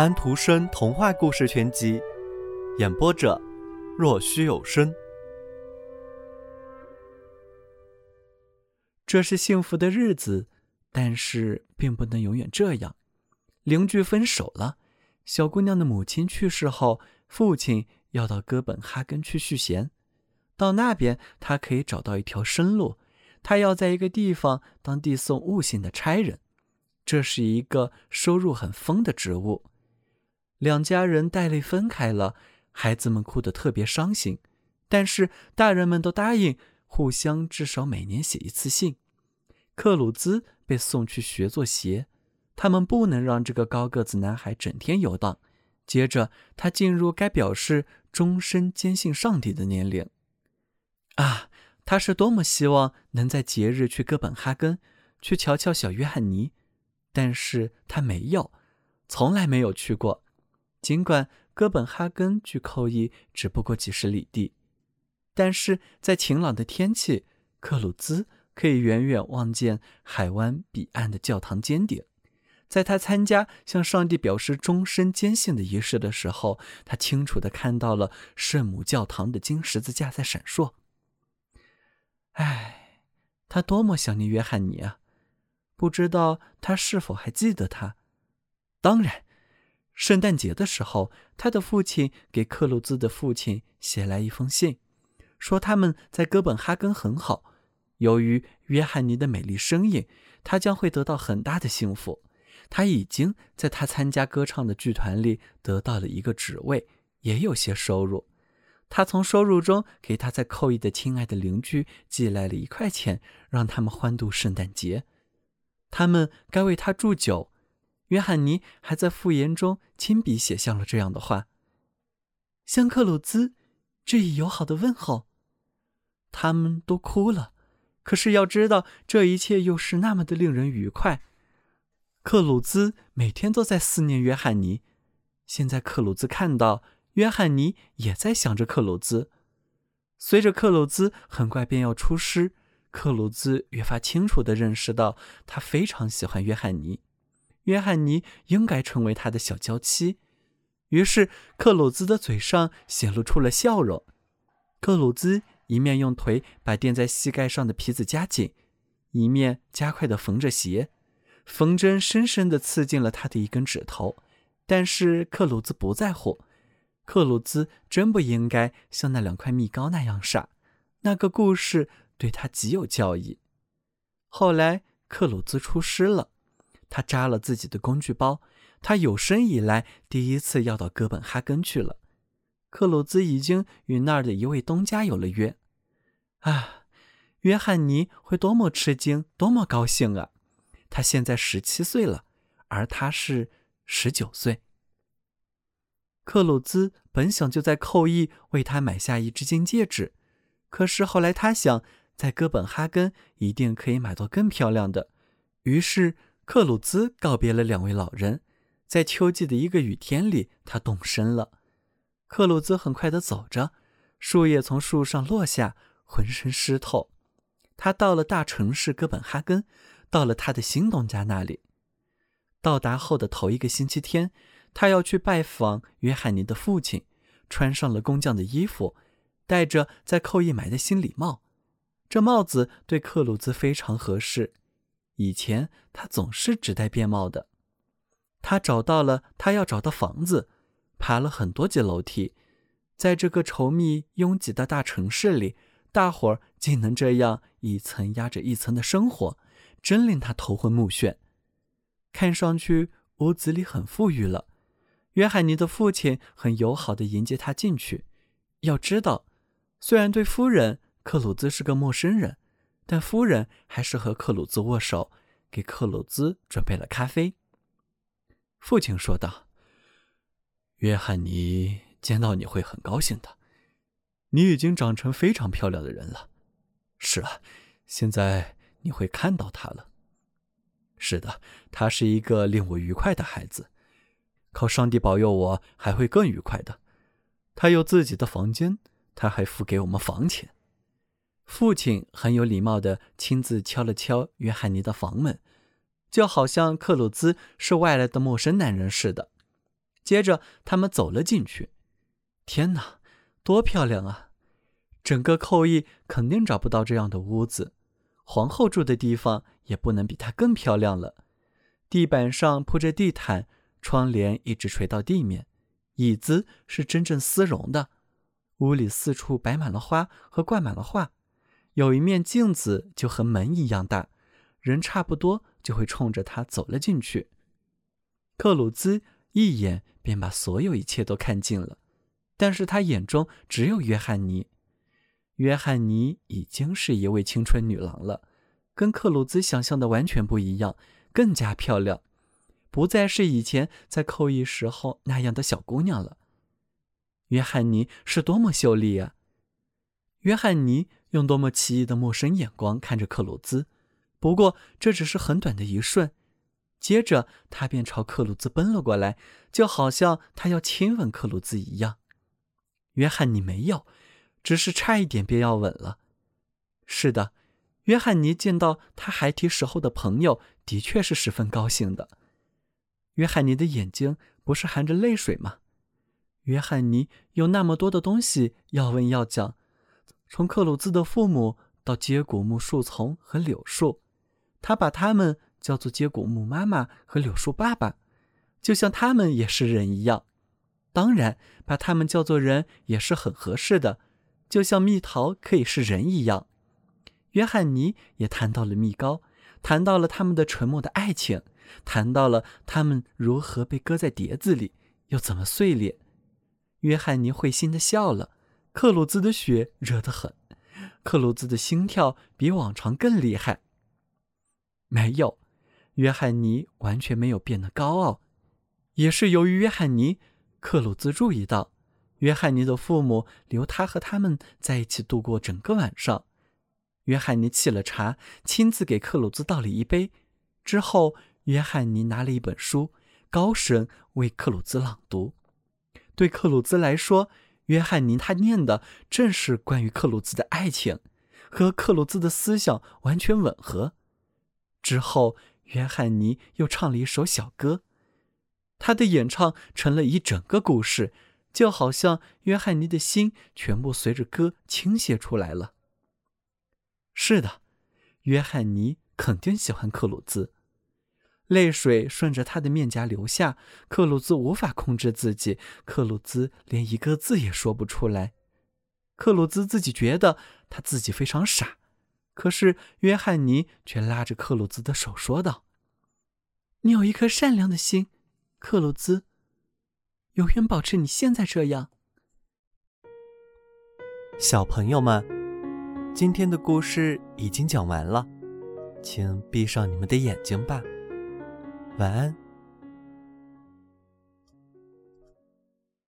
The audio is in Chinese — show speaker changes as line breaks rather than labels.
安徒生童话故事全集，演播者：若虚有声。
这是幸福的日子，但是并不能永远这样。邻居分手了，小姑娘的母亲去世后，父亲要到哥本哈根去续弦。到那边，他可以找到一条生路。他要在一个地方当递送物信的差人，这是一个收入很丰的职务。两家人带泪分开了，孩子们哭得特别伤心，但是大人们都答应互相至少每年写一次信。克鲁兹被送去学做鞋，他们不能让这个高个子男孩整天游荡。接着，他进入该表示终身坚信上帝的年龄。啊，他是多么希望能在节日去哥本哈根，去瞧瞧小约翰尼，但是他没有，从来没有去过。尽管哥本哈根距寇伊只不过几十里地，但是在晴朗的天气，克鲁兹可以远远望见海湾彼岸的教堂尖顶。在他参加向上帝表示终身坚信的仪式的时候，他清楚地看到了圣母教堂的金十字架在闪烁。唉，他多么想念约翰尼啊！不知道他是否还记得他？当然。圣诞节的时候，他的父亲给克鲁兹的父亲写来一封信，说他们在哥本哈根很好。由于约翰尼的美丽声音，他将会得到很大的幸福。他已经在他参加歌唱的剧团里得到了一个职位，也有些收入。他从收入中给他在寇伊的亲爱的邻居寄来了一块钱，让他们欢度圣诞节。他们该为他祝酒。约翰尼还在复言中亲笔写下了这样的话：“向克鲁兹致以友好的问候。”他们都哭了，可是要知道，这一切又是那么的令人愉快。克鲁兹每天都在思念约翰尼，现在克鲁兹看到约翰尼也在想着克鲁兹。随着克鲁兹很快便要出师，克鲁兹越发清楚地认识到，他非常喜欢约翰尼。约翰尼应该成为他的小娇妻，于是克鲁兹的嘴上显露出了笑容。克鲁兹一面用腿把垫在膝盖上的皮子夹紧，一面加快地缝着鞋。缝针深深地刺进了他的一根指头，但是克鲁兹不在乎。克鲁兹真不应该像那两块蜜糕那样傻。那个故事对他极有教益。后来克鲁兹出师了。他扎了自己的工具包，他有生以来第一次要到哥本哈根去了。克鲁兹已经与那儿的一位东家有了约。啊，约翰尼会多么吃惊，多么高兴啊！他现在十七岁了，而他是十九岁。克鲁兹本想就在寇伊为他买下一只金戒指，可是后来他想，在哥本哈根一定可以买到更漂亮的，于是。克鲁兹告别了两位老人，在秋季的一个雨天里，他动身了。克鲁兹很快地走着，树叶从树上落下，浑身湿透。他到了大城市哥本哈根，到了他的新东家那里。到达后的头一个星期天，他要去拜访约翰尼的父亲，穿上了工匠的衣服，戴着在寇伊买的新礼帽。这帽子对克鲁兹非常合适。以前他总是只戴便帽的。他找到了他要找的房子，爬了很多级楼梯。在这个稠密拥挤的大城市里，大伙儿竟能这样一层压着一层的生活，真令他头昏目眩。看上去屋子里很富裕了。约翰尼的父亲很友好地迎接他进去。要知道，虽然对夫人克鲁兹是个陌生人。但夫人还是和克鲁兹握手，给克鲁兹准备了咖啡。父亲说道：“约翰尼见到你会很高兴的，你已经长成非常漂亮的人了。是啊，现在你会看到他了。是的，他是一个令我愉快的孩子。靠上帝保佑，我还会更愉快的。他有自己的房间，他还付给我们房钱。”父亲很有礼貌地亲自敲了敲约翰尼的房门，就好像克鲁兹是外来的陌生男人似的。接着，他们走了进去。天哪，多漂亮啊！整个寇邑肯定找不到这样的屋子，皇后住的地方也不能比它更漂亮了。地板上铺着地毯，窗帘一直垂到地面，椅子是真正丝绒的。屋里四处摆满了花和挂满了画，有一面镜子就和门一样大，人差不多就会冲着它走了进去。克鲁兹一眼便把所有一切都看尽了。但是他眼中只有约翰尼。约翰尼已经是一位青春女郎了，跟克鲁兹想象的完全不一样，更加漂亮，不再是以前在寇邑时候那样的小姑娘了。约翰尼是多么秀丽啊！约翰尼用多么奇异的陌生眼光看着克鲁兹，不过这只是很短的一瞬，接着他便朝克鲁兹奔了过来，就好像他要亲吻克鲁兹一样。约翰尼没有，只是差一点便要吻了。是的，约翰尼见到他孩提时候的朋友，的确是十分高兴的。约翰尼的眼睛不是含着泪水吗？约翰尼有那么多的东西要问要讲，从克鲁兹的父母到接骨木树丛和柳树，他把他们叫做接骨木妈妈和柳树爸爸，就像他们也是人一样。当然，把他们叫做人也是很合适的，就像蜜桃可以是人一样。约翰尼也谈到了蜜糕，谈到了他们的沉默的爱情，谈到了他们如何被搁在碟子里，又怎么碎裂。约翰尼会心的笑了。克鲁兹的血热得很，克鲁兹的心跳比往常更厉害。没有，约翰尼完全没有变得高傲，也是由于约翰尼。克鲁兹注意到，约翰尼的父母留他和他们在一起度过整个晚上。约翰尼沏了茶，亲自给克鲁兹倒了一杯。之后，约翰尼拿了一本书，高声为克鲁兹朗读。对克鲁兹来说，约翰尼他念的正是关于克鲁兹的爱情，和克鲁兹的思想完全吻合。之后，约翰尼又唱了一首小歌。他的演唱成了一整个故事，就好像约翰尼的心全部随着歌倾泻出来了。是的，约翰尼肯定喜欢克鲁兹。泪水顺着他的面颊流下，克鲁兹无法控制自己，克鲁兹连一个字也说不出来。克鲁兹自己觉得他自己非常傻，可是约翰尼却拉着克鲁兹的手说道：“你有一颗善良的心。”克鲁兹，永远保持你现在这样。
小朋友们，今天的故事已经讲完了，请闭上你们的眼睛吧，晚安。